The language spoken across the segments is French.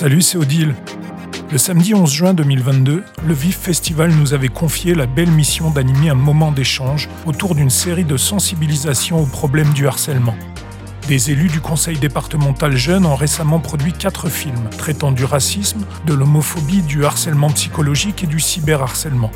Salut, c'est Odile. Le samedi 11 juin 2022, le VIF Festival nous avait confié la belle mission d'animer un moment d'échange autour d'une série de sensibilisation aux problèmes du harcèlement. Des élus du conseil départemental Jeunes ont récemment produit quatre films traitant du racisme, de l'homophobie, du harcèlement psychologique et du cyberharcèlement.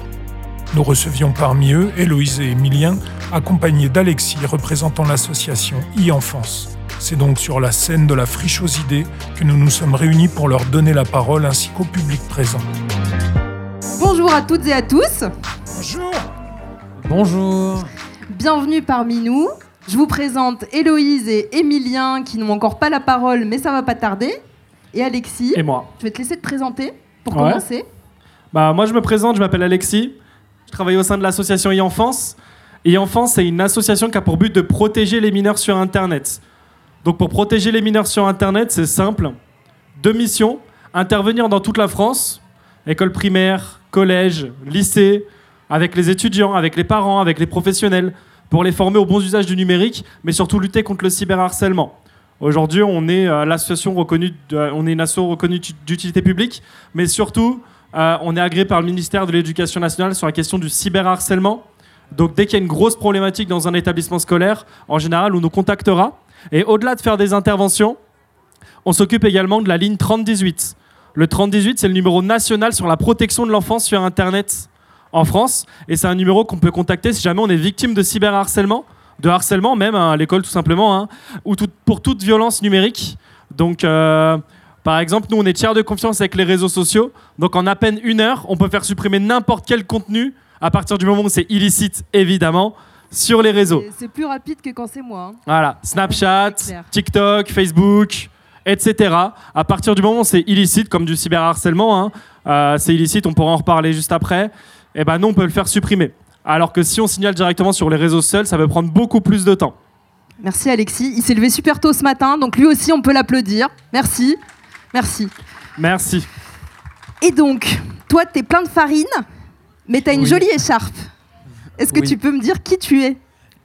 Nous recevions parmi eux Héloïse et Emilien, accompagnés d'Alexis représentant l'association e-enfance. C'est donc sur la scène de la friche aux idées que nous nous sommes réunis pour leur donner la parole ainsi qu'au public présent. Bonjour à toutes et à tous. Bonjour. Bonjour. Bienvenue parmi nous. Je vous présente Héloïse et Emilien qui n'ont encore pas la parole mais ça va pas tarder. Et Alexis. Et moi. Je vais te laisser te présenter pour Ouais. commencer. Bah, moi, je me présente, je m'appelle Alexis. Je travaille au sein de l'association e-enfance. E-enfance, c'est une association qui a pour but de protéger les mineurs sur Internet. Donc, pour protéger les mineurs sur Internet, c'est simple. Deux missions intervenir dans toute la France, école primaire, collège, lycée, avec les étudiants, avec les parents, avec les professionnels, pour les former au bon usage du numérique, mais surtout lutter contre le cyberharcèlement. Aujourd'hui, on est euh, l'association reconnue, de- on est une asso reconnue d'utilité publique, mais surtout, euh, on est agréé par le ministère de l'Éducation nationale sur la question du cyberharcèlement. Donc, dès qu'il y a une grosse problématique dans un établissement scolaire, en général, on nous contactera. Et au-delà de faire des interventions, on s'occupe également de la ligne 3018. Le 3018, c'est le numéro national sur la protection de l'enfance sur Internet en France. Et c'est un numéro qu'on peut contacter si jamais on est victime de cyberharcèlement, de harcèlement même, hein, à l'école tout simplement, hein, ou pour toute violence numérique. Donc, euh, par exemple, nous, on est tiers de confiance avec les réseaux sociaux. Donc, en à peine une heure, on peut faire supprimer n'importe quel contenu à partir du moment où c'est illicite, évidemment, sur les réseaux. C'est plus rapide que quand c'est moi. hein. Voilà, Snapchat. TikTok, Facebook, etc. À partir du moment où c'est illicite, comme du cyberharcèlement, hein, euh, c'est illicite, on pourra en reparler juste après, et ben nous, on peut le faire supprimer. Alors que si on signale directement sur les réseaux seuls, ça peut prendre beaucoup plus de temps. Merci Alexis. Il s'est levé super tôt ce matin, donc lui aussi on peut l'applaudir. Merci. Merci. Merci. Et donc, toi t'es plein de farine, mais t'as une Oui. jolie écharpe. Est-ce que Oui. tu peux me dire qui tu es?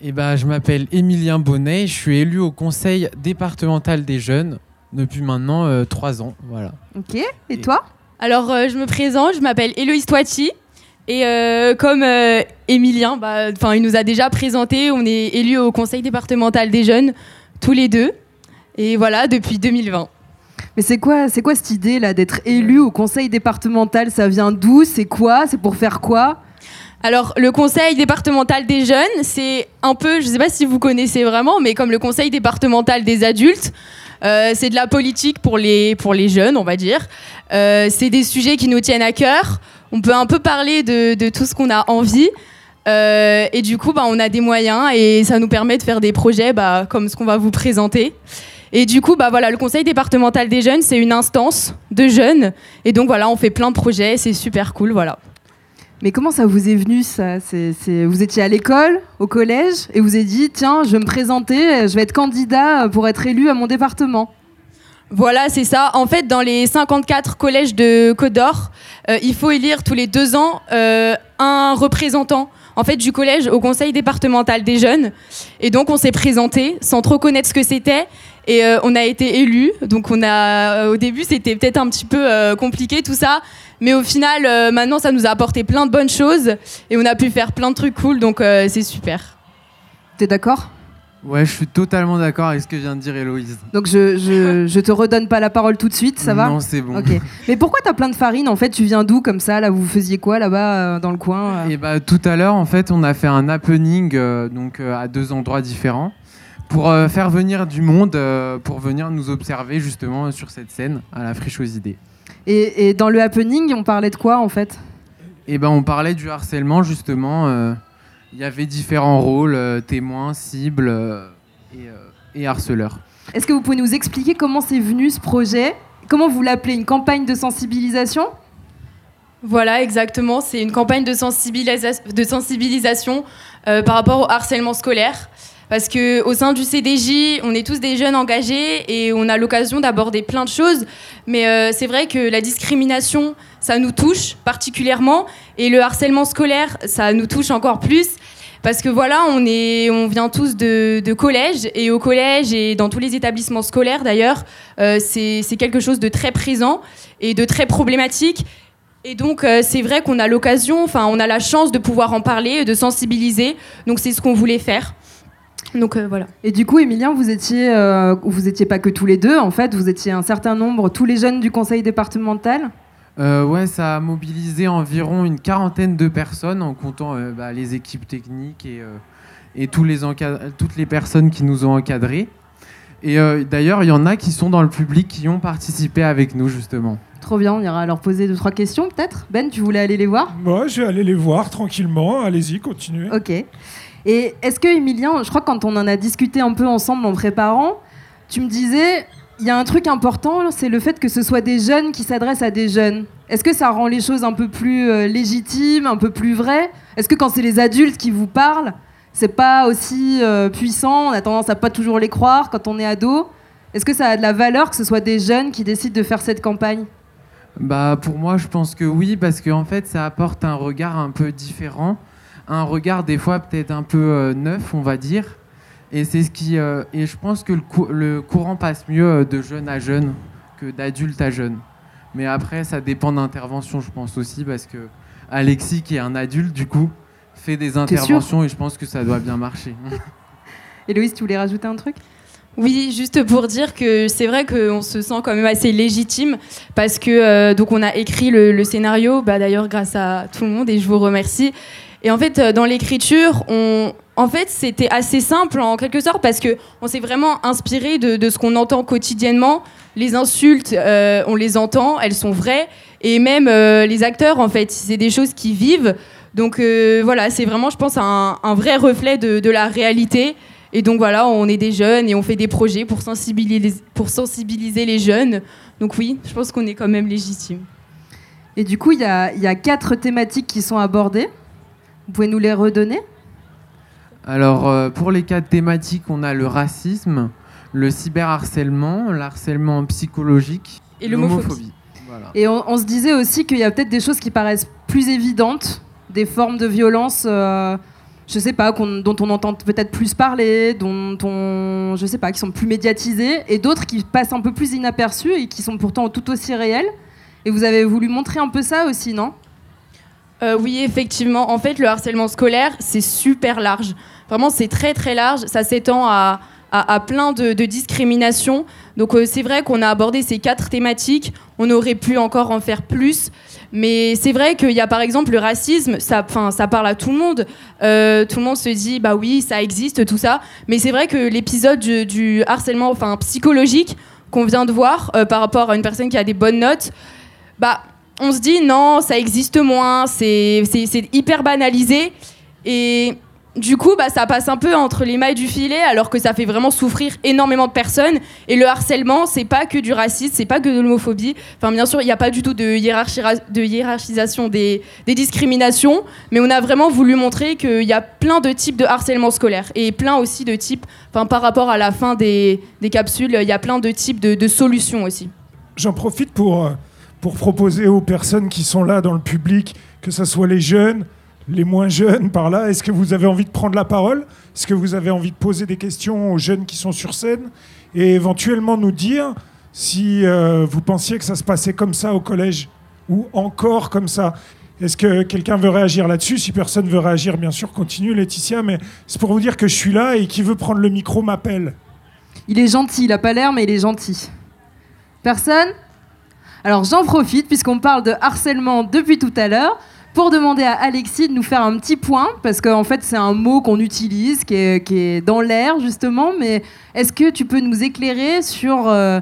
Eh ben, je m'appelle Émilien Bonnet, je suis élu au conseil départemental des jeunes depuis maintenant euh, trois ans. Voilà. Ok. Et Et- toi? Alors, euh, je me présente, je m'appelle Héloïse Toiti. Et euh, comme euh, Émilien, bah, il nous a déjà présenté, on est élu au conseil départemental des jeunes, tous les deux. Et voilà, depuis 2020. Mais c'est quoi, c'est quoi cette idée là d'être élu au conseil départemental? Ça vient d'où? C'est quoi? C'est pour faire quoi? Alors, le conseil départemental des jeunes, c'est un peu, je ne sais pas si vous connaissez vraiment, mais comme le conseil départemental des adultes, euh, c'est de la politique pour les, pour les jeunes, on va dire. Euh, c'est des sujets qui nous tiennent à cœur. On peut un peu parler de, de tout ce qu'on a envie. Euh, et du coup, bah, on a des moyens et ça nous permet de faire des projets bah, comme ce qu'on va vous présenter. Et du coup, bah, voilà, le conseil départemental des jeunes, c'est une instance de jeunes. Et donc voilà, on fait plein de projets, c'est super cool, voilà. Mais comment ça vous est venu ça Vous étiez à l'école, au collège, et vous avez dit tiens, je vais me présenter, je vais être candidat pour être élu à mon département. Voilà, c'est ça. En fait, dans les 54 collèges de Côte d'Or, euh, il faut élire tous les deux ans euh, un représentant en fait du collège au conseil départemental des jeunes. Et donc, on s'est présenté sans trop connaître ce que c'était. Et euh, on a été élus. Donc, on a, euh, au début, c'était peut-être un petit peu euh, compliqué tout ça. Mais au final, euh, maintenant, ça nous a apporté plein de bonnes choses. Et on a pu faire plein de trucs cool. Donc, euh, c'est super. T'es d'accord? Ouais, je suis totalement d'accord avec ce que vient de dire Héloïse. Donc je, je, je te redonne pas la parole tout de suite, ça va? Non, c'est bon. Ok. Mais pourquoi t'as plein de farine En fait, tu viens d'où comme ça? Là, vous faisiez quoi là-bas euh, dans le coin euh? Et bah, tout à l'heure, en fait, on a fait un happening euh, donc, euh, à deux endroits différents pour euh, faire venir du monde, euh, pour venir nous observer justement sur cette scène à la friche aux idées. et, et dans le happening, on parlait de quoi en fait? Et ben, on parlait du harcèlement justement. euh, Il y avait différents rôles, euh, témoins, cibles euh, et, euh, et harceleurs. Est-ce que vous pouvez nous expliquer comment c'est venu ce projet? Comment vous l'appelez Une campagne de sensibilisation? Voilà, exactement. C'est une campagne de, sensibilisa- de sensibilisation euh, par rapport au harcèlement scolaire. Parce que au sein du CDJ, on est tous des jeunes engagés et on a l'occasion d'aborder plein de choses. Mais euh, c'est vrai que la discrimination, ça nous touche particulièrement. Et le harcèlement scolaire, ça nous touche encore plus. Parce que voilà, on, est, on vient tous de, collège, et au collège et dans tous les établissements scolaires d'ailleurs, euh, c'est c'est quelque chose de très présent et de très problématique. Et donc, euh, c'est vrai qu'on a l'occasion, enfin, on a la chance de pouvoir en parler, de sensibiliser. Donc, c'est ce qu'on voulait faire. Donc, euh, voilà. Et du coup, Emilien, vous étiez, euh, vous étiez pas que tous les deux, en fait, vous étiez un certain nombre, tous les jeunes du conseil départemental? Euh, ouais, ça a mobilisé environ une quarantaine de personnes en comptant euh, bah, les équipes techniques et, euh, et tous les encad- toutes les personnes qui nous ont encadrés. Et euh, d'ailleurs, il y en a qui sont dans le public qui ont participé avec nous justement. Trop bien, on ira leur poser deux, trois questions peut-être? Ben, tu voulais aller les voir? Moi, je vais aller les voir tranquillement. Allez-y, continuez. Ok. Et est-ce que, Emilien, je crois que quand on en a discuté un peu ensemble en préparant, tu me disais, il y a un truc important, c'est le fait que ce soit des jeunes qui s'adressent à des jeunes. Est-ce que ça rend les choses un peu plus euh, légitimes, un peu plus vraies? Est-ce que quand c'est les adultes qui vous parlent, c'est pas aussi euh, puissant On a tendance à pas toujours les croire quand on est ado? Est-ce que ça a de la valeur que ce soit des jeunes qui décident de faire cette campagne? Bah pour moi, je pense que oui, parce qu'en fait, ça apporte un regard un peu différent, un regard des fois peut-être un peu euh, neuf, on va dire. Et c'est ce qui euh, et je pense que le, cou- le courant passe mieux euh, de jeune à jeune que d'adulte à jeune. Mais après, ça dépend d'intervention, je pense aussi, parce que Alexis, qui est un adulte, du coup, fait des interventions et je pense que ça doit bien marcher. Héloïse, tu voulais rajouter un truc? Oui, juste pour dire que c'est vrai qu'on se sent quand même assez légitime parce que euh, donc on a écrit le, le scénario, bah, d'ailleurs grâce à tout le monde et je vous remercie. Et en fait, euh, dans l'écriture, on, en fait, c'était assez simple en quelque sorte parce que on s'est vraiment inspiré de, ce qu'on entend quotidiennement. Les insultes, euh, on les entend, elles sont vraies, et même euh, les acteurs, en fait, c'est des choses qui vivent. Donc voilà, c'est vraiment, je pense, un, vrai reflet de, la réalité. Et donc voilà, on est des jeunes et on fait des projets pour sensibiliser, pour sensibiliser les jeunes. Donc oui, je pense qu'on est quand même légitime. Et du coup, il y a quatre thématiques qui sont abordées. Vous pouvez nous les redonner? Alors, euh, pour les quatre thématiques, on a le racisme, le cyberharcèlement, l'harcèlement psychologique Et l'homophobie. Voilà. Et on, on se disait aussi qu'il y a peut-être des choses qui paraissent plus évidentes, des formes de violence, euh, je sais pas, dont on entend peut-être plus parler, dont on, je sais pas, qui sont plus médiatisées, et d'autres qui passent un peu plus inaperçues et qui sont pourtant tout aussi réelles. Et vous avez voulu montrer un peu ça aussi, non? Euh, oui, effectivement. En fait, le harcèlement scolaire, c'est super large. Vraiment, c'est très très large. Ça s'étend à, à, plein de, discriminations. Donc euh, c'est vrai qu'on a abordé ces quatre thématiques. On aurait pu encore en faire plus. Mais c'est vrai qu'il y a par exemple le racisme, ça, ça parle à tout le monde. Euh, tout le monde se dit, bah oui, ça existe, tout ça. Mais c'est vrai que l'épisode du, harcèlement psychologique qu'on vient de voir par rapport à une personne qui a des bonnes notes, bah on se dit non, ça existe moins, c'est hyper banalisé. Et du coup, bah, ça passe un peu entre les mailles du filet, alors que ça fait vraiment souffrir énormément de personnes. Et le harcèlement, c'est pas que du racisme, c'est pas que de l'homophobie. Enfin, bien sûr, il n'y a pas du tout de, de hiérarchisation des, discriminations, mais on a vraiment voulu montrer qu'il y a plein de types de harcèlement scolaire et plein aussi de types, enfin, par rapport à la fin des, des capsules, il y a plein de types de, de solutions aussi. J'en profite pour, euh, pour proposer aux personnes qui sont là dans le public, que ce soit les jeunes, les moins jeunes par là, est-ce que vous avez envie de prendre la parole? Est-ce que vous avez envie de poser des questions aux jeunes qui sont sur scène Et éventuellement nous dire si euh, vous pensiez que ça se passait comme ça au collège ou encore comme ça? Est-ce que quelqu'un veut réagir là-dessus? Si personne veut réagir, bien sûr, continue Laetitia, mais c'est pour vous dire que je suis là et qui veut prendre le micro m'appelle. Il est gentil, il a pas l'air, mais il est gentil. Personne? Alors j'en profite, puisqu'on parle de harcèlement depuis tout à l'heure, pour demander à Alexis de nous faire un petit point, parce qu'en fait c'est un mot qu'on utilise, qui est, qui est dans l'air justement, mais est-ce que tu peux nous éclairer sur euh,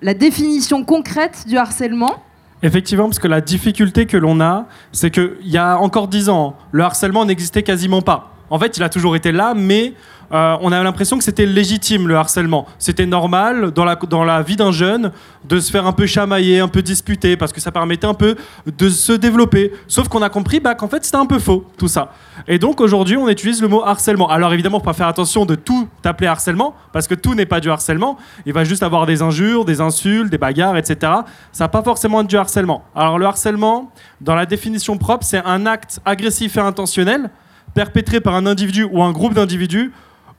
la définition concrète du harcèlement? Effectivement, parce que la difficulté que l'on a, c'est qu'il y a encore dix ans, le harcèlement n'existait quasiment pas. En fait, il a toujours été là, mais euh, on a l'impression que c'était légitime le harcèlement. C'était normal dans la, dans la vie d'un jeune de se faire un peu chamailler, un peu disputer, parce que ça permettait un peu de se développer. Sauf qu'on a compris bah, qu'en fait c'était un peu faux, tout ça. Et donc aujourd'hui, on utilise le mot harcèlement. Alors évidemment, faut pas faire attention de tout appeler harcèlement, parce que tout n'est pas du harcèlement. Il va juste avoir des injures, des insultes, des bagarres, etc. Ça va pas forcément du harcèlement. Alors le harcèlement, dans la définition propre, c'est un acte agressif et intentionnel perpétré par un individu ou un groupe d'individus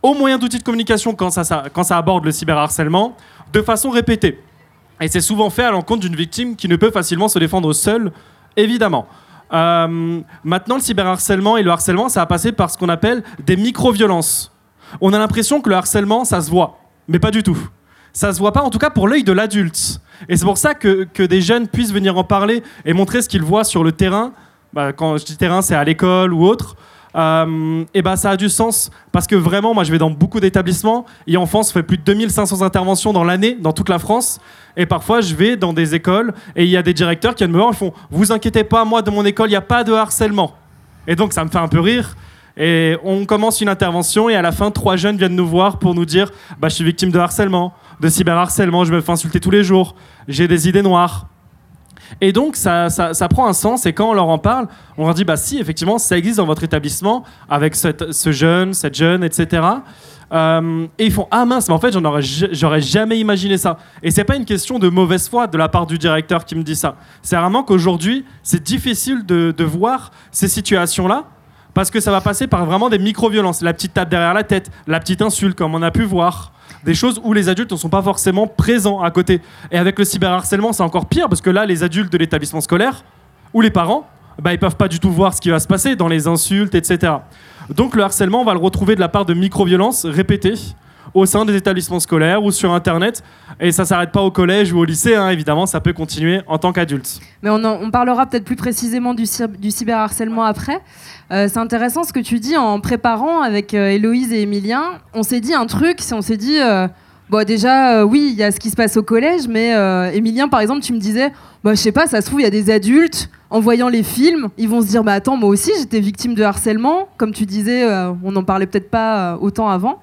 au moyen d'outils de communication quand ça, ça- quand ça aborde le cyberharcèlement, de façon répétée. Et c'est souvent fait à l'encontre d'une victime qui ne peut facilement se défendre seule, évidemment. Euh, maintenant, le cyberharcèlement et le harcèlement, ça a passé par ce qu'on appelle des micro-violences. On a l'impression que le harcèlement, ça se voit, mais pas du tout. Ça se voit pas, en tout cas pour l'œil de l'adulte. Et c'est pour ça que, que des jeunes puissent venir en parler et montrer ce qu'ils voient sur le terrain. Bah, quand je dis terrain, c'est à l'école ou autre. Euh, et bah, ça a du sens parce que vraiment, moi je vais dans beaucoup d'établissements. Et en France, on fait plus de 2500 interventions dans l'année dans toute la France. Et parfois, je vais dans des écoles et il y a des directeurs qui viennent me voir et font Vous inquiétez pas, moi, de mon école, il n'y a pas de harcèlement. Et donc, ça me fait un peu rire. Et on commence une intervention et à la fin, trois jeunes viennent nous voir pour nous dire bah, Je suis victime de harcèlement, de cyberharcèlement, je me fais insulter tous les jours, j'ai des idées noires. Et donc, ça, ça, prend un sens. Et quand on leur en parle, on leur dit Bah, si, effectivement, ça existe dans votre établissement avec cette- ce jeune, cette jeune, etc. Euh, et ils font Ah mince, mais en fait, j'aurais jamais imaginé ça. Et c'est pas une question de mauvaise foi de la part du directeur qui me dit ça. C'est vraiment qu'aujourd'hui, c'est difficile de, de voir ces situations-là parce que ça va passer par vraiment des micro-violences. La petite tape derrière la tête, la petite insulte, comme on a pu voir. Des choses où les adultes ne sont pas forcément présents à côté. Et avec le cyberharcèlement, c'est encore pire parce que là, les adultes de l'établissement scolaire ou les parents, bah, ils peuvent pas du tout voir ce qui va se passer dans les insultes, etc. Donc le harcèlement, on va le retrouver de la part de micro-violences répétées au sein des établissements scolaires ou sur Internet. Et ça s'arrête pas au collège ou au lycée, hein, évidemment, ça peut continuer en tant qu'adulte. Mais on, parlera peut-être plus précisément du, du cyberharcèlement après. Euh, c'est intéressant ce que tu dis en préparant avec euh, Héloïse et Emilien. On s'est dit un truc, on s'est dit, euh, bon déjà, oui, il y a ce qui se passe au collège, mais euh, Emilien, par exemple, tu me disais, bah, je sais pas, ça se trouve, il y a des adultes, en voyant les films, ils vont se dire, bah attends, moi aussi, j'étais victime de harcèlement. Comme tu disais, on n'en parlait peut-être pas autant avant.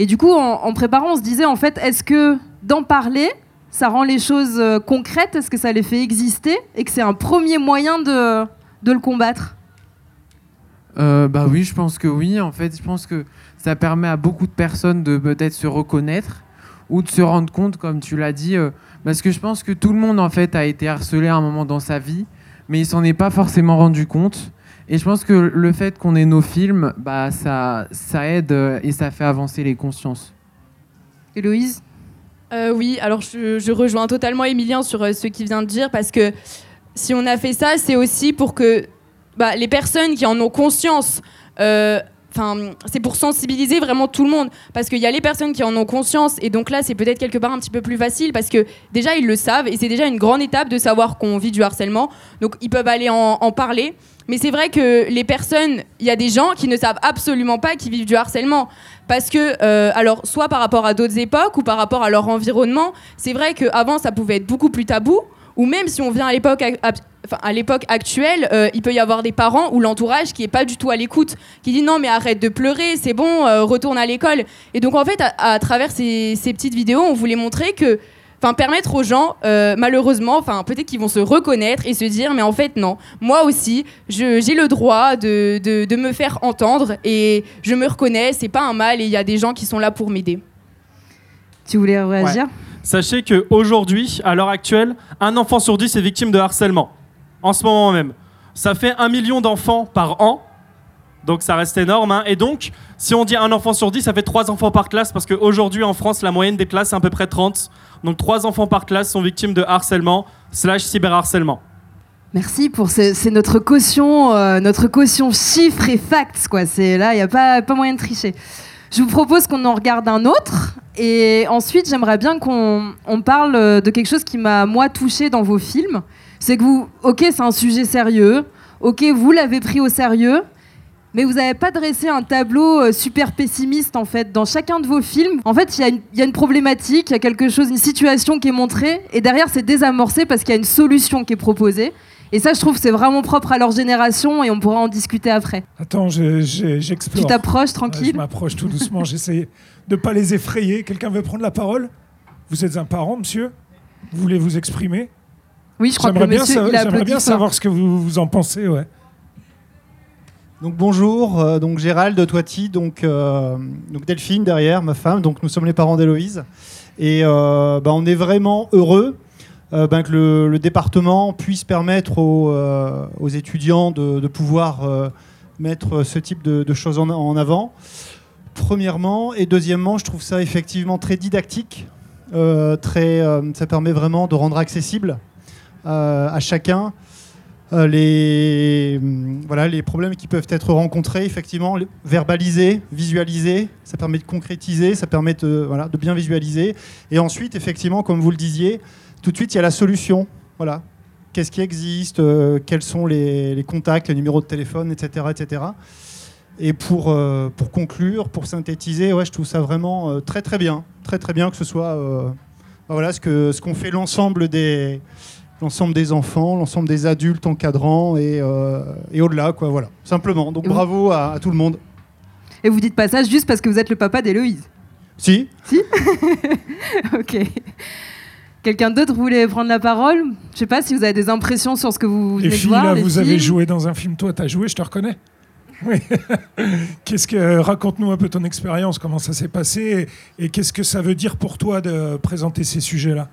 Et du coup, en, préparant, on se disait, en fait, est-ce que d'en parler, ça rend les choses euh, concrètes? Est-ce que ça les fait exister? Et que c'est un premier moyen de, de le combattre? Euh, bah oui, je pense que oui. En fait, je pense que ça permet à beaucoup de personnes de peut-être se reconnaître ou de se rendre compte, comme tu l'as dit, euh, parce que je pense que tout le monde en fait a été harcelé à un moment dans sa vie, mais il s'en est pas forcément rendu compte. Et je pense que le fait qu'on ait nos films, bah ça, ça aide euh, et ça fait avancer les consciences. Héloïse? Euh, oui, alors je, je rejoins totalement Emilien sur euh, ce qu'il vient de dire parce que si on a fait ça, c'est aussi pour que bah, les personnes qui en ont conscience, euh, enfin, c'est pour sensibiliser vraiment tout le monde parce qu'il y a les personnes qui en ont conscience et donc là, c'est peut-être quelque part un petit peu plus facile parce que déjà ils le savent et c'est déjà une grande étape de savoir qu'on vit du harcèlement, donc ils peuvent aller en, parler. Mais c'est vrai que les personnes, il y a des gens qui ne savent absolument pas qu'ils vivent du harcèlement. Parce que, euh, alors, soit par rapport à d'autres époques ou par rapport à leur environnement, c'est vrai qu'avant, ça pouvait être beaucoup plus tabou. Ou même si on vient à l'époque ac- ab- enfin, à l'époque actuelle, euh, il peut y avoir des parents ou l'entourage qui est pas du tout à l'écoute, qui dit non mais arrête de pleurer, c'est bon, euh, retourne à l'école. Et donc en fait, à, à travers ces, ces petites vidéos, on voulait montrer que, enfin permettre aux gens, euh, malheureusement, enfin peut-être qu'ils vont se reconnaître et se dire mais en fait non, moi aussi, j'ai le droit de, de- de me faire entendre et je me reconnais, c'est pas un mal et il y a des gens qui sont là pour m'aider. Tu voulais réagir? Sachez qu'aujourd'hui, à l'heure actuelle, un enfant sur dix est victime de harcèlement. En ce moment même. Ça fait un million d'enfants par an. Donc ça reste énorme. hein. Et donc, si on dit un enfant sur dix, ça fait trois enfants par classe. Parce qu'aujourd'hui, en France, la moyenne des classes, c'est à peu près 30. Donc trois enfants par classe sont victimes de harcèlement slash cyberharcèlement. Merci pour ce- c'est notre caution, euh, notre caution chiffres et facts quoi. C'est là, il y a pas pas moyen de tricher. Je vous propose qu'on en regarde un autre et ensuite j'aimerais bien qu'on on parle euh, de quelque chose qui m'a moi touché dans vos films. C'est que vous, ok, c'est un sujet sérieux, ok, vous l'avez pris au sérieux, mais vous n'avez pas dressé un tableau euh, super pessimiste en fait. Dans chacun de vos films, en fait, il y a une problématique, il y a quelque chose, une situation qui est montrée, et derrière c'est désamorcé parce qu'il y a une solution qui est proposée. Et ça, je trouve, c'est vraiment propre à leur génération, et on pourra en discuter après. Attends, je- je- Tu j'explore. t'approches Ouais, je tranquille. m'approche tout doucement, j'essaie de ne pas les effrayer. Quelqu'un veut prendre la parole? Vous êtes un parent, monsieur? Vous voulez vous exprimer? Oui, je crois que le bien, monsieur, sa- il a j'aimerais bien fort. savoir ce que vous, vous en pensez. Ouais. Donc bonjour, euh, donc Gérald Toiti, donc, euh, donc Delphine derrière, ma femme, donc nous sommes les parents d'Héloïse. Et euh, bah, on est vraiment heureux euh, ben, que le, département puisse permettre aux, euh, étudiants de, pouvoir euh, mettre ce type de, choses en, avant. Premièrement, et deuxièmement, je trouve ça effectivement très didactique. Très, ça permet vraiment de rendre accessible à chacun les, voilà, les problèmes qui peuvent être rencontrés, effectivement, verbaliser, visualiser, ça permet de concrétiser, ça permet de, voilà, de bien visualiser. Et ensuite, effectivement, comme vous le disiez, tout de suite, il y a la solution. Voilà. Qu'est-ce qui existe euh, Quels sont les, les contacts, les numéros de téléphone, etc. etc. Et pour, euh, pour conclure, pour synthétiser, ouais, je trouve ça vraiment euh, très très bien. Très très bien que ce soit ben voilà, ce qu'ont ce qu'ont fait l'ensemble des, l'ensemble des enfants, l'ensemble des adultes encadrants et, et au-delà. Quoi, voilà. Simplement. Donc bravo à, à tout le monde. Et vous dites pas ça juste parce que vous êtes le papa d'Héloïse? Si? Ok. Quelqu'un d'autre voulait prendre la parole Je sais pas si vous avez des impressions sur ce que vous venez Les de filles, voir. là, les vous avez joué dans un film. Toi, t'as joué, je te reconnais. Oui. qu'est-ce que raconte-nous un peu ton expérience, comment ça s'est passé et, et qu'est-ce que ça veut dire pour toi de présenter ces sujets-là?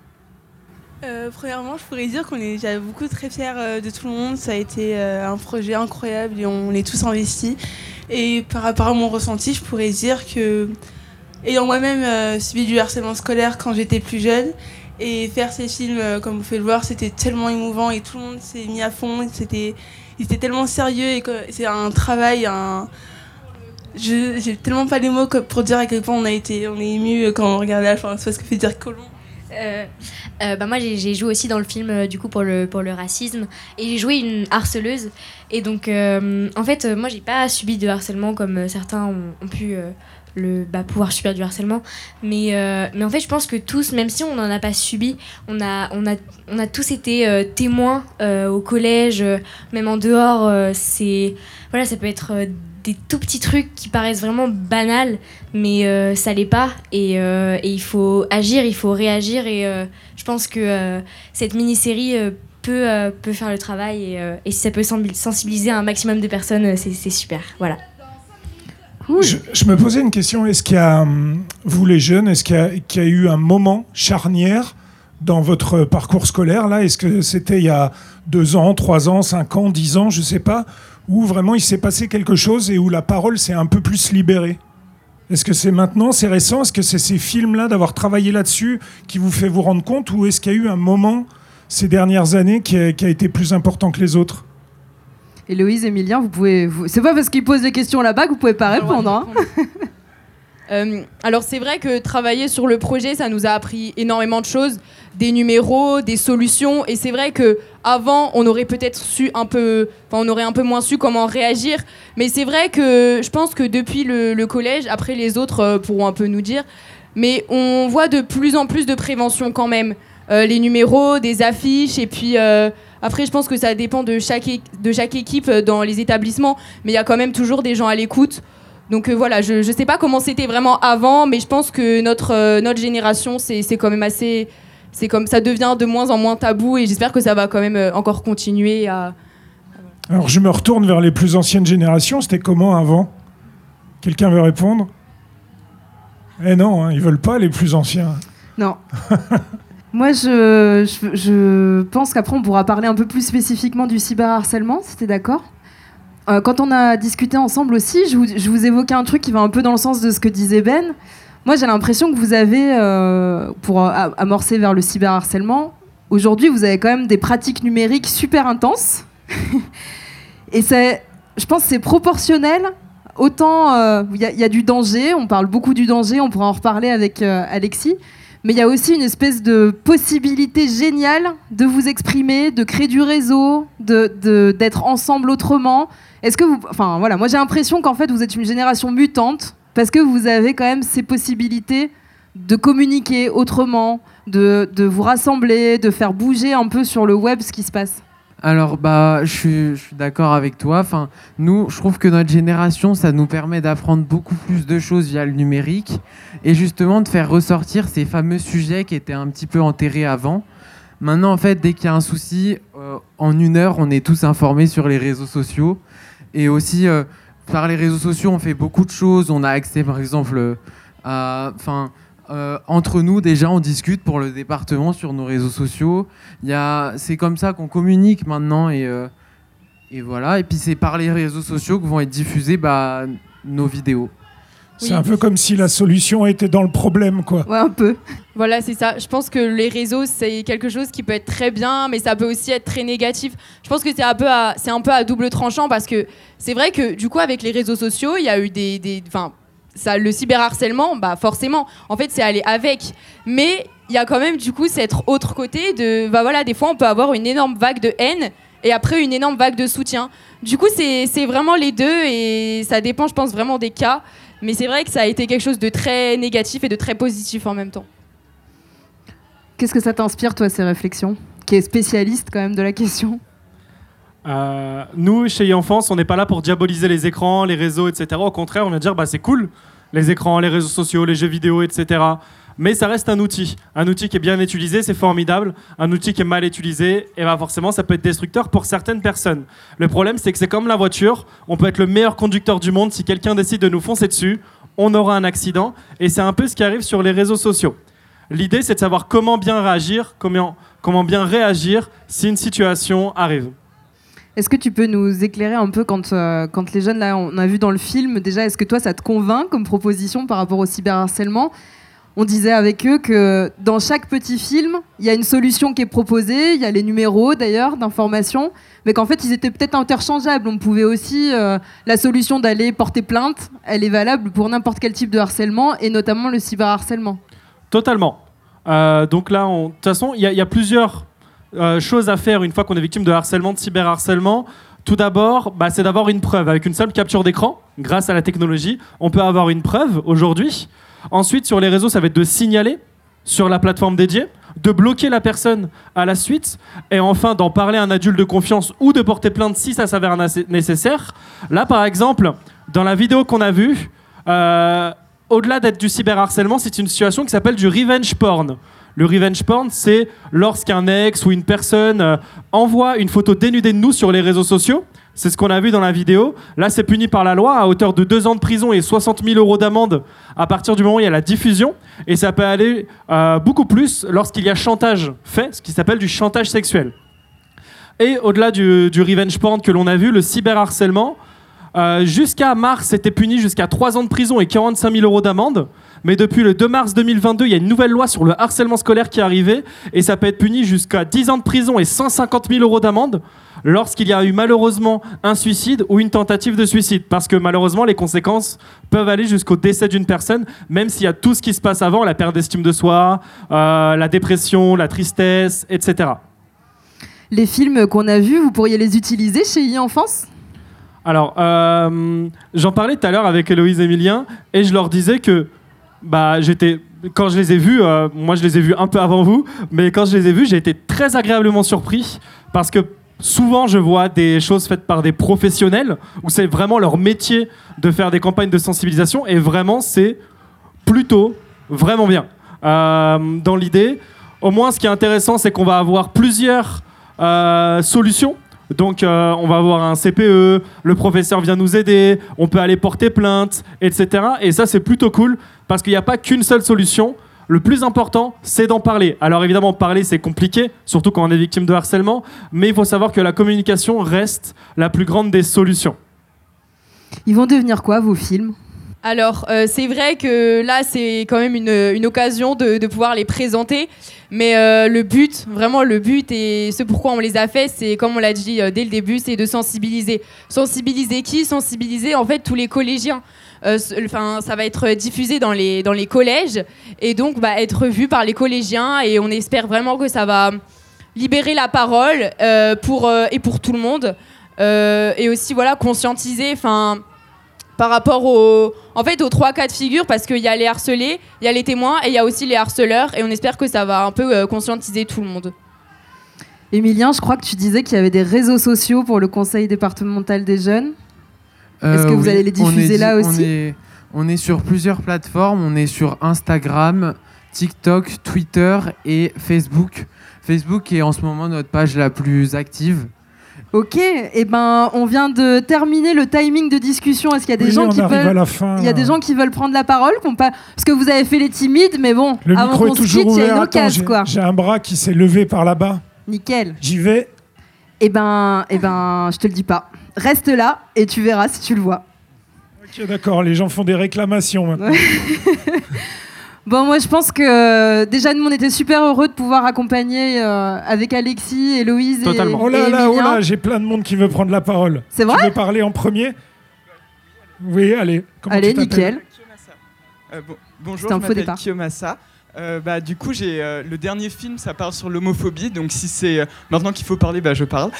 Euh, premièrement, je pourrais dire qu'on est déjà beaucoup très fiers euh, de tout le monde. Ça a été euh, un projet incroyable et on est tous investis. Et par rapport à mon ressenti, je pourrais dire que, ayant moi-même subi du harcèlement scolaire quand j'étais plus jeune, et faire ces films, euh, comme vous pouvez le voir, c'était tellement émouvant et tout le monde s'est mis à fond. C'était, ils étaient tellement sérieux et c'est un travail, un. Je, j'ai tellement pas les mots pour dire à quel point on a été, on est ému quand on regardait la fin. C'est ce que fait dire Colomb. Euh, euh, bah moi j'ai joué aussi dans le film du coup pour le, pour le racisme et j'ai joué une harceleuse et donc en fait moi j'ai pas subi de harcèlement comme certains ont, pu le bah, pouvoir subir du harcèlement mais, euh, mais en fait je pense que tous même si on n'en a pas subi on a, on a, on a tous été euh, témoins euh, au collège même en dehors c'est voilà ça peut être des tout petits trucs qui paraissent vraiment banals mais ça l'est pas et, et il faut agir, il faut réagir et je pense que cette mini-série peut, peut faire le travail et, et si ça peut sensi- sensibiliser un maximum de personnes, c'est super. Voilà. Je, me posais une question. Est-ce qu'il y a, hum, vous les jeunes, est-ce qu'il y, a- eu un moment charnière dans votre parcours scolaire là? Est-ce que c'était il y a deux ans, trois ans, cinq ans, dix ans, je sais pas, où vraiment il s'est passé quelque chose et où la parole s'est un peu plus libérée? Est-ce que c'est maintenant, c'est récent? Est-ce que c'est ces films-là, d'avoir travaillé là-dessus, qui vous fait vous rendre compte? Ou est-ce qu'il y a eu un moment ces dernières années qui a été plus important que les autres? Héloïse, Emilien, vous pouvez. vous- C'est pas parce qu'ils posent des questions là-bas que vous pouvez pas répondre. hein. Euh, alors c'est vrai que travailler sur le projet, ça nous a appris énormément de choses, des numéros, des solutions, et c'est vrai que avant, on aurait peut-être su un peu, enfin on aurait un peu moins su comment réagir, mais c'est vrai que je pense que depuis le, le collège, après les autres euh, pourront un peu nous dire, mais on voit de plus en plus de prévention quand même, Euh, les numéros, des affiches, et puis euh, après je pense que ça dépend de chaque, de chaque équipe euh, dans les établissements, mais il y a quand même toujours des gens à l'écoute. Donc euh, voilà, je ne sais pas comment c'était vraiment avant, mais je pense que notre, euh, notre génération, c'est c'est quand même assez... C'est comme ça devient de moins en moins tabou et j'espère que ça va quand même encore continuer à... Alors je me retourne vers les plus anciennes générations. C'était comment avant? Quelqu'un veut répondre? Eh non, hein, ils veulent pas les plus anciens. Non. Moi, je, pense qu'après, on pourra parler un peu plus spécifiquement du cyberharcèlement, si t'es d'accord. Euh, quand on a discuté ensemble aussi, je vous, évoquais un truc qui va un peu dans le sens de ce que disait Ben. Moi, j'ai l'impression que vous avez, euh, pour amorcer vers le cyberharcèlement, aujourd'hui, vous avez quand même des pratiques numériques super intenses. Et je pense que c'est proportionnel. Autant euh, il y, a- du danger, on parle beaucoup du danger, on pourra en reparler avec Alexis. Mais il y a aussi une espèce de possibilité géniale de vous exprimer, de créer du réseau, de de- d'être ensemble autrement. Est-ce que vous, enfin voilà, moi j'ai l'impression qu'en fait vous êtes une génération mutante parce que vous avez quand même ces possibilités de communiquer autrement, de, de vous rassembler, de faire bouger un peu sur le web ce qui se passe. Alors, bah, je suis, d'accord avec toi. Enfin, nous, je trouve que notre génération, ça nous permet d'apprendre beaucoup plus de choses via le numérique et justement de faire ressortir ces fameux sujets qui étaient un petit peu enterrés avant. Maintenant, en fait, dès qu'il y a un souci, euh, en une heure, on est tous informés sur les réseaux sociaux. Et aussi, euh, par les réseaux sociaux, on fait beaucoup de choses. On a accès, par exemple, euh, à. Enfin. Entre nous, déjà, on discute pour le département sur nos réseaux sociaux. Il y a, c'est comme ça qu'on communique maintenant et, euh, Et voilà, et puis c'est par les réseaux sociaux que vont être diffusées bah, nos vidéos. C'est un peu comme si la solution était dans le problème, quoi. Ouais, un peu. Voilà, c'est ça. Je pense que les réseaux, c'est quelque chose qui peut être très bien, mais ça peut aussi être très négatif. Je pense que c'est un peu à, c'est un peu à double tranchant parce que c'est vrai que du coup, avec les réseaux sociaux, il y a eu des, des, enfin, ça, le cyberharcèlement, bah forcément, en fait, c'est aller avec. Mais il y a quand même du coup cet autre côté de, bah voilà, des fois, on peut avoir une énorme vague de haine et après une énorme vague de soutien. Du coup, c'est vraiment les deux et ça dépend, je pense, vraiment des cas. Mais c'est vrai que ça a été quelque chose de très négatif et de très positif en même temps. Qu'est-ce que ça t'inspire, toi, ces réflexions? Qui est spécialiste quand même de la question? Euh, nous, chez Enfance, on n'est pas là pour diaboliser les écrans, les réseaux, etc. Au contraire, on vient dire bah, c'est cool, les écrans, les réseaux sociaux, les jeux vidéo, etc. Mais ça reste un outil. Un outil qui est bien utilisé, c'est formidable. Un outil qui est mal utilisé, et bah forcément, ça peut être destructeur pour certaines personnes. Le problème, c'est que c'est comme la voiture. On peut être le meilleur conducteur du monde. Si quelqu'un décide de nous foncer dessus, on aura un accident. Et c'est un peu ce qui arrive sur les réseaux sociaux. L'idée, c'est de savoir comment bien réagir, comment, comment bien réagir si une situation arrive. Est-ce que tu peux nous éclairer un peu quand, euh, quand les jeunes, là, on a vu dans le film, déjà, est-ce que toi, ça te convainc comme proposition par rapport au cyberharcèlement? On disait avec eux que dans chaque petit film, il y a une solution qui est proposée, il y a les numéros d'ailleurs d'information, mais qu'en fait, ils étaient peut-être interchangeables. On pouvait aussi, euh, la solution d'aller porter plainte, elle est valable pour n'importe quel type de harcèlement, et notamment le cyberharcèlement. Totalement. Euh, donc là, de toute façon, il y a plusieurs euh, choses à faire une fois qu'on est victime de harcèlement, de cyberharcèlement. Tout d'abord, bah, c'est d'avoir une preuve. Avec une simple capture d'écran, grâce à la technologie, on peut avoir une preuve aujourd'hui. Ensuite, sur les réseaux, ça va être de signaler sur la plateforme dédiée, de bloquer la personne à la suite, et enfin d'en parler à un adulte de confiance ou de porter plainte si ça s'avère nécessaire. Là, par exemple, dans la vidéo qu'on a vue, euh, au-delà d'être du cyberharcèlement, c'est une situation qui s'appelle du revenge porn. Le revenge porn, c'est lorsqu'un ex ou une personne euh, envoie une photo dénudée de nous sur les réseaux sociaux. C'est ce qu'on a vu dans la vidéo. Là, c'est puni par la loi à hauteur de deux ans de prison et 60 000 euros d'amende à partir du moment où il y a la diffusion. Et ça peut aller euh, beaucoup plus lorsqu'il y a chantage fait, ce qui s'appelle du chantage sexuel. Et au-delà du, du revenge porn que l'on a vu, le cyberharcèlement, euh, jusqu'à mars, c'était puni jusqu'à 3 ans de prison et 45 000 euros d'amende. Mais depuis le 2 mars 2022, il y a une nouvelle loi sur le harcèlement scolaire qui est arrivée et ça peut être puni jusqu'à 10 ans de prison et 150 000 euros d'amende lorsqu'il y a eu malheureusement un suicide ou une tentative de suicide. Parce que malheureusement, les conséquences peuvent aller jusqu'au décès d'une personne, même s'il y a tout ce qui se passe avant, la perte d'estime de soi, euh, la dépression, la tristesse, etc. Les films qu'on a vus, vous pourriez les utiliser chez e-enfance Alors, euh, j'en parlais tout à l'heure avec Héloïse Emilien et je leur disais que bah, j'étais, quand je les ai vus, euh, moi je les ai vus un peu avant vous, mais quand je les ai vus, j'ai été très agréablement surpris parce que souvent je vois des choses faites par des professionnels où c'est vraiment leur métier de faire des campagnes de sensibilisation et vraiment c'est plutôt vraiment bien. Euh, dans l'idée, au moins ce qui est intéressant, c'est qu'on va avoir plusieurs euh, solutions. Donc on va avoir un CPE, le professeur vient nous aider, on peut aller porter plainte, etc. Et ça c'est plutôt cool parce qu'il n'y a pas qu'une seule solution. Le plus important, c'est d'en parler. Alors évidemment, parler, c'est compliqué, surtout quand on est victime de harcèlement, mais il faut savoir que la communication reste la plus grande des solutions. Ils vont devenir quoi, vos films? Alors, euh, c'est vrai que là, c'est quand même une, une occasion de, de pouvoir les présenter. Mais euh, le but, vraiment le but et ce pourquoi on les a fait, c'est comme on l'a dit euh, dès le début, c'est de sensibiliser. Sensibiliser qui? Sensibiliser en fait tous les collégiens. Euh, Enfin, ça va être diffusé dans les, dans les collèges et donc bah, être vu par les collégiens et on espère vraiment que ça va libérer la parole euh, pour, euh, et pour tout le monde. Et aussi voilà conscientiser enfin par rapport aux en fait aux trois cas de figure parce qu'il y a les harcelés, il y a les témoins et il y a aussi les harceleurs et on espère que ça va un peu conscientiser tout le monde. Emilien, je crois que tu disais qu'il y avait des réseaux sociaux pour le conseil départemental des jeunes. Est-ce que vous allez les est diffuser di- là aussi on est, on est sur plusieurs plateformes. On est sur Instagram, TikTok, Twitter et Facebook. Facebook est en ce moment notre page la plus active. Ok, et ben on vient de terminer le timing de discussion. Est-ce qu'il y a des Oui, gens qui veulent il y a des là. gens qui veulent prendre la parole, qu'on pas parce que vous avez fait les timides, mais bon, Le avant micro est toujours quitte, il y a ouvert. Attends, j'ai un bras qui s'est levé par là-bas. Nickel. J'y vais. Eh ben, eh ben, je te le dis pas. Reste là et tu verras si tu le vois. Ok, d'accord, les gens font des réclamations maintenant. Bon, moi, je pense que euh, déjà, nous, on était super heureux de pouvoir accompagner euh, avec Alexis, Héloïse et, Totalement. Oh là et là, oh là, j'ai plein de monde qui veut prendre la parole. C'est Tu vrai veux parler en premier? Oui, allez. Comment Allez, tu nickel. Euh, bon- bonjour, C'était un je faux m'appelle départ. Kiyomasa. Euh, bah, du coup, j'ai euh, le dernier film, ça parle sur l'homophobie. Donc, si c'est euh, maintenant qu'il faut parler, bah, je parle.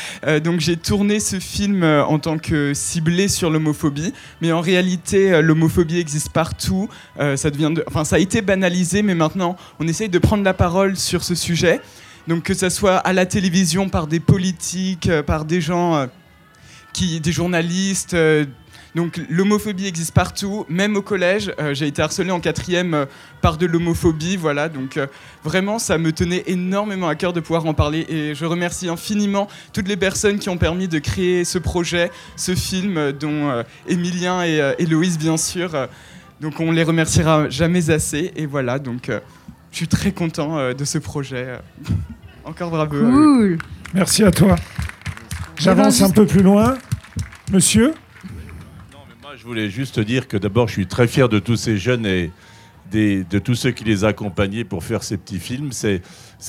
Donc, j'ai tourné ce film en tant que ciblé sur l'homophobie, mais en réalité, l'homophobie existe partout. Ça enfin, ça a été banalisé, mais maintenant, on essaye de prendre la parole sur ce sujet. Donc, que ça soit à la télévision par des politiques, par des gens, qui, des journalistes. Donc l'homophobie existe partout, même au collège. Euh, j'ai été harcelé en quatrième euh, par de l'homophobie, voilà. Donc euh, vraiment, ça me tenait énormément à cœur de pouvoir en parler et je remercie infiniment toutes les personnes qui ont permis de créer ce projet, ce film, euh, dont euh, Emilien et euh, Héloïse bien sûr. Euh, donc on les remerciera jamais assez et voilà. Donc euh, je suis très content euh, de ce projet. Encore bravo. à. Cool. Merci à toi. J'avance Eh ben, un peu plus loin. Monsieur voulais juste dire que d'abord, je suis très fier de tous ces jeunes et de tous ceux qui les accompagnaient pour faire ces petits films. C'est,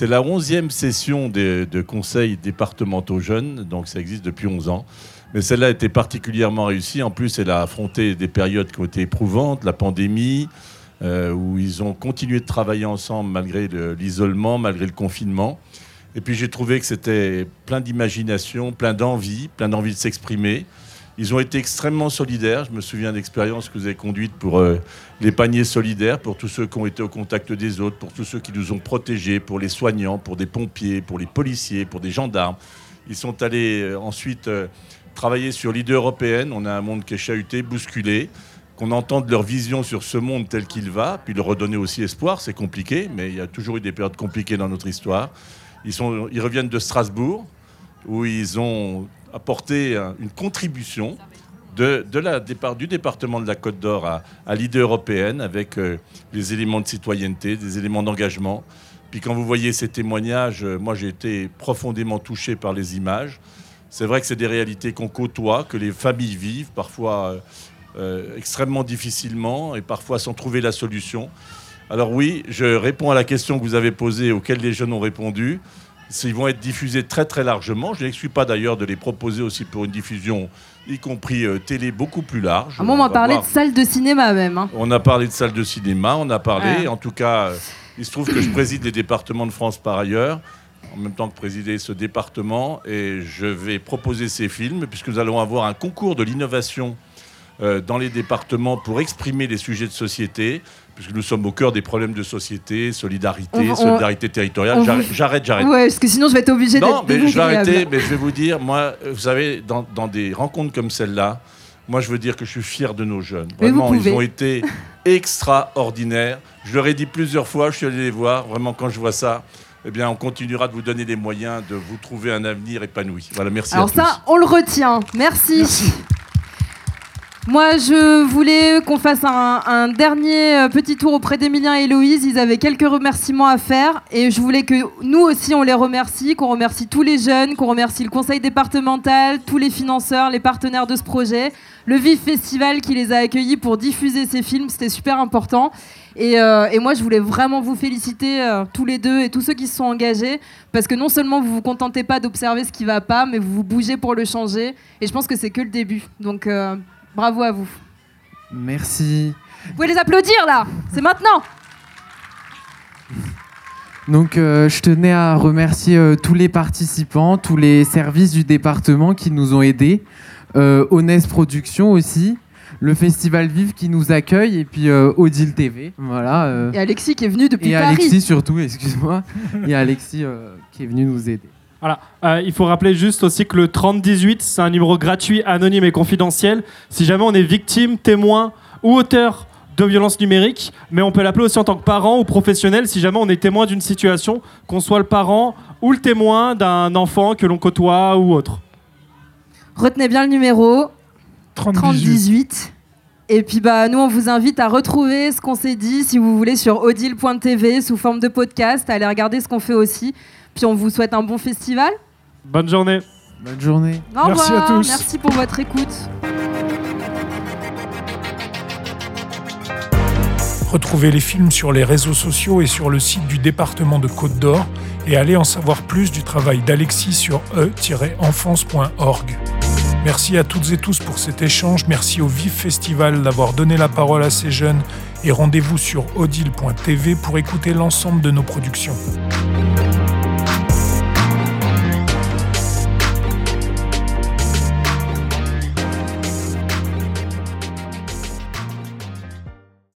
la onzième session des- de conseils départementaux jeunes, donc ça existe depuis 11 ans. Mais celle-là a été particulièrement réussie. En plus, elle a affronté des périodes qui ont été éprouvantes, la pandémie, euh, où ils ont continué de travailler ensemble malgré le- l'isolement, malgré le confinement. Et puis j'ai trouvé que c'était plein d'imagination, plein d'envie, plein d'envie de s'exprimer. Ils ont été extrêmement solidaires. Je me souviens d'expériences que vous avez conduites pour euh, les paniers solidaires, pour tous ceux qui ont été au contact des autres, pour tous ceux qui nous ont protégés, pour les soignants, pour des pompiers, pour les policiers, pour des gendarmes. Ils sont allés euh, ensuite euh, travailler sur l'idée européenne. On a un monde qui est chahuté, bousculé, qu'on entende leur vision sur ce monde tel qu'il va, puis leur redonner aussi espoir. C'est compliqué, mais il y a toujours eu des périodes compliquées dans notre histoire. Ils, reviennent de Strasbourg, où ils ont apporté euh, une contribution de, de la, départ, du département de la Côte d'Or à, l'idée européenne avec euh, des éléments de citoyenneté, des éléments d'engagement. Puis quand vous voyez ces témoignages, euh, moi j'ai été profondément touché par les images. C'est vrai que c'est des réalités qu'on côtoie, que les familles vivent parfois euh, euh, extrêmement difficilement et parfois sans trouver la solution. Alors oui, je réponds à la question que vous avez posée, auquel les jeunes ont répondu. Ils vont être diffusés très très largement. Je n'exclus pas d'ailleurs de les proposer aussi pour une diffusion, y compris euh, télé, beaucoup plus large. À un moment, on va m'a parlé voir. de salle de cinéma même. hein. On a parlé de salle de cinéma, on a parlé. Ouais. En tout cas, euh, il se trouve que je préside les départements de France par ailleurs, en même temps que présider ce département. Et je vais proposer ces films, puisque nous allons avoir un concours de l'innovation euh, dans les départements pour exprimer les sujets de société, puisque nous sommes au cœur des problèmes de société, solidarité, On- solidarité territoriale. on J'arrête, j'arrête, j'arrête. Ouais, parce que sinon, je vais être obligée Non, d'être mais je vais arrêter, mais je vais vous dire, moi, vous savez, dans, dans des rencontres comme celle-là, moi, je veux dire que je suis fier de nos jeunes. Vraiment, ils ont été extraordinaires. Je leur ai dit plusieurs fois, je suis allé les voir. Vraiment, quand je vois ça, eh bien, on continuera de vous donner les moyens de vous trouver un avenir épanoui. Voilà, merci Alors à tous. ça, on le retient. Merci. Moi, je voulais qu'on fasse un, dernier euh, petit tour auprès d'Emilien et Héloïse. Ils avaient quelques remerciements à faire. Et je voulais que nous aussi, on les remercie, qu'on remercie tous les jeunes, qu'on remercie le conseil départemental, tous les financeurs, les partenaires de ce projet, le VIF Festival qui les a accueillis pour diffuser ces films. C'était super important. Et, euh, moi, je voulais vraiment vous féliciter euh, tous les deux et tous ceux qui se sont engagés, parce que non seulement vous vous contentez pas d'observer ce qui va pas, mais vous vous bougez pour le changer. Et je pense que c'est que le début. Donc bravo à vous. Merci. Vous pouvez les applaudir là. C'est maintenant. Donc, euh, je tenais à remercier euh, tous les participants, tous les services du département qui nous ont aidés, euh, Honest Productions aussi, le Festival Vive qui nous accueille, et puis euh, Odile TV. Voilà. Et Alexis qui est venu depuis et Paris. Alexis surtout, excuse-moi. et Alexis qui est venu nous aider. Voilà. Euh, il faut rappeler juste aussi que le 3018, c'est un numéro gratuit, anonyme et confidentiel. Si jamais on est victime, témoin ou auteur de violences numériques, mais on peut l'appeler aussi en tant que parent ou professionnel si jamais on est témoin d'une situation, qu'on soit le parent ou le témoin d'un enfant que l'on côtoie ou autre. Retenez bien le numéro 30 3018. Et puis bah nous on vous invite à retrouver ce qu'on s'est dit si vous voulez sur odile.tv sous forme de podcast, à aller regarder ce qu'on fait aussi. Puis on vous souhaite un bon festival. Bonne journée. Bonne journée. Au Merci à tous. Merci pour votre écoute. Retrouvez les films sur les réseaux sociaux et sur le site du département de Côte d'Or et allez en savoir plus du travail d'Alexis sur e-enfance.org. Merci à toutes et tous pour cet échange, merci au VIF Festival d'avoir donné la parole à ces jeunes et rendez-vous sur odile.tv pour écouter l'ensemble de nos productions.